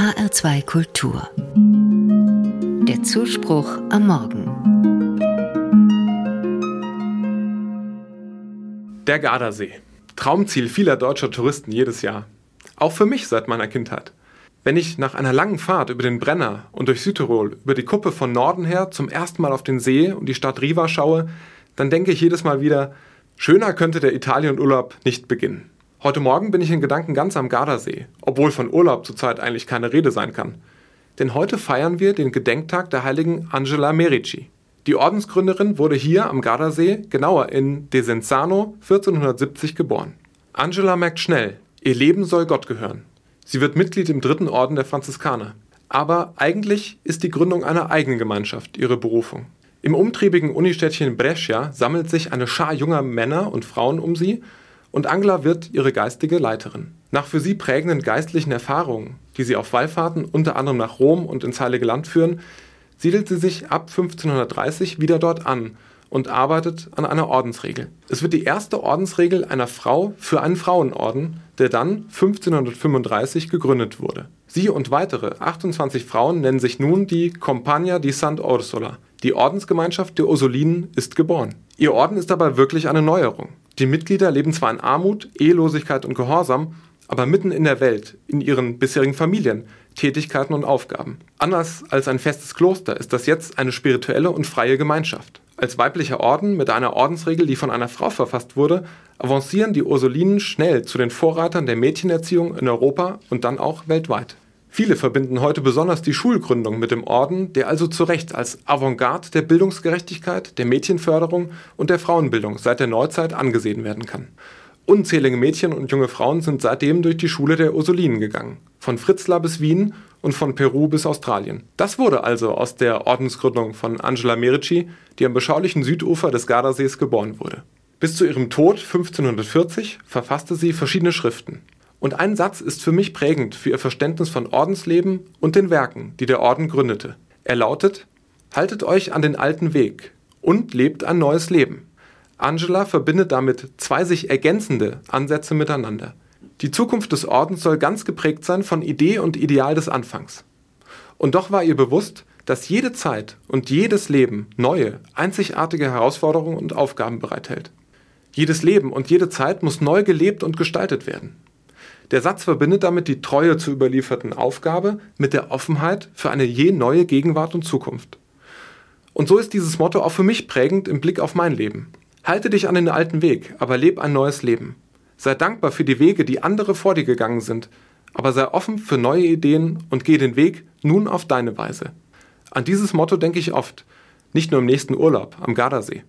HR2 Kultur. Der Zuspruch am Morgen. Der Gardasee. Traumziel vieler deutscher Touristen jedes Jahr. Auch für mich seit meiner Kindheit. Wenn ich nach einer langen Fahrt über den Brenner und durch Südtirol über die Kuppe von Norden her zum ersten Mal auf den See und die Stadt Riva schaue, dann denke ich jedes Mal wieder, schöner könnte der Italienurlaub nicht beginnen. Heute Morgen bin ich in Gedanken ganz am Gardasee, obwohl von Urlaub zurzeit eigentlich keine Rede sein kann. Denn heute feiern wir den Gedenktag der heiligen Angela Merici. Die Ordensgründerin wurde hier am Gardasee, genauer in Desenzano, 1470 geboren. Angela merkt schnell, ihr Leben soll Gott gehören. Sie wird Mitglied im dritten Orden der Franziskaner. Aber eigentlich ist die Gründung einer eigenen Gemeinschaft ihre Berufung. Im umtriebigen Unistädtchen Brescia sammelt sich eine Schar junger Männer und Frauen um sie und Angela wird ihre geistige Leiterin. Nach für sie prägenden geistlichen Erfahrungen, die sie auf Wallfahrten unter anderem nach Rom und ins Heilige Land führen, siedelt sie sich ab 1530 wieder dort an und arbeitet an einer Ordensregel. Es wird die erste Ordensregel einer Frau für einen Frauenorden, der dann 1535 gegründet wurde. Sie und weitere 28 Frauen nennen sich nun die Compagna di Sant'Orsola. Die Ordensgemeinschaft der Ursulinen ist geboren. Ihr Orden ist dabei wirklich eine Neuerung. Die Mitglieder leben zwar in Armut, Ehelosigkeit und Gehorsam, aber mitten in der Welt, in ihren bisherigen Familien, Tätigkeiten und Aufgaben. Anders als ein festes Kloster ist das jetzt eine spirituelle und freie Gemeinschaft. Als weiblicher Orden mit einer Ordensregel, die von einer Frau verfasst wurde, avancieren die Ursulinen schnell zu den Vorreitern der Mädchenerziehung in Europa und dann auch weltweit. Viele verbinden heute besonders die Schulgründung mit dem Orden, der also zu Recht als Avantgarde der Bildungsgerechtigkeit, der Mädchenförderung und der Frauenbildung seit der Neuzeit angesehen werden kann. Unzählige Mädchen und junge Frauen sind seitdem durch die Schule der Ursulinen gegangen, von Fritzlar bis Wien und von Peru bis Australien. Das wurde also aus der Ordensgründung von Angela Merici, die am beschaulichen Südufer des Gardasees geboren wurde. Bis zu ihrem Tod 1540 verfasste sie verschiedene Schriften. Und ein Satz ist für mich prägend für ihr Verständnis von Ordensleben und den Werken, die der Orden gründete. Er lautet, Haltet euch an den alten Weg und lebt ein neues Leben. Angela verbindet damit zwei sich ergänzende Ansätze miteinander. Die Zukunft des Ordens soll ganz geprägt sein von Idee und Ideal des Anfangs. Und doch war ihr bewusst, dass jede Zeit und jedes Leben neue, einzigartige Herausforderungen und Aufgaben bereithält. Jedes Leben und jede Zeit muss neu gelebt und gestaltet werden. Der Satz verbindet damit die Treue zur überlieferten Aufgabe mit der Offenheit für eine je neue Gegenwart und Zukunft. Und so ist dieses Motto auch für mich prägend im Blick auf mein Leben. Halte dich an den alten Weg, aber leb ein neues Leben. Sei dankbar für die Wege, die andere vor dir gegangen sind, aber sei offen für neue Ideen und geh den Weg nun auf deine Weise. An dieses Motto denke ich oft, nicht nur im nächsten Urlaub am Gardasee.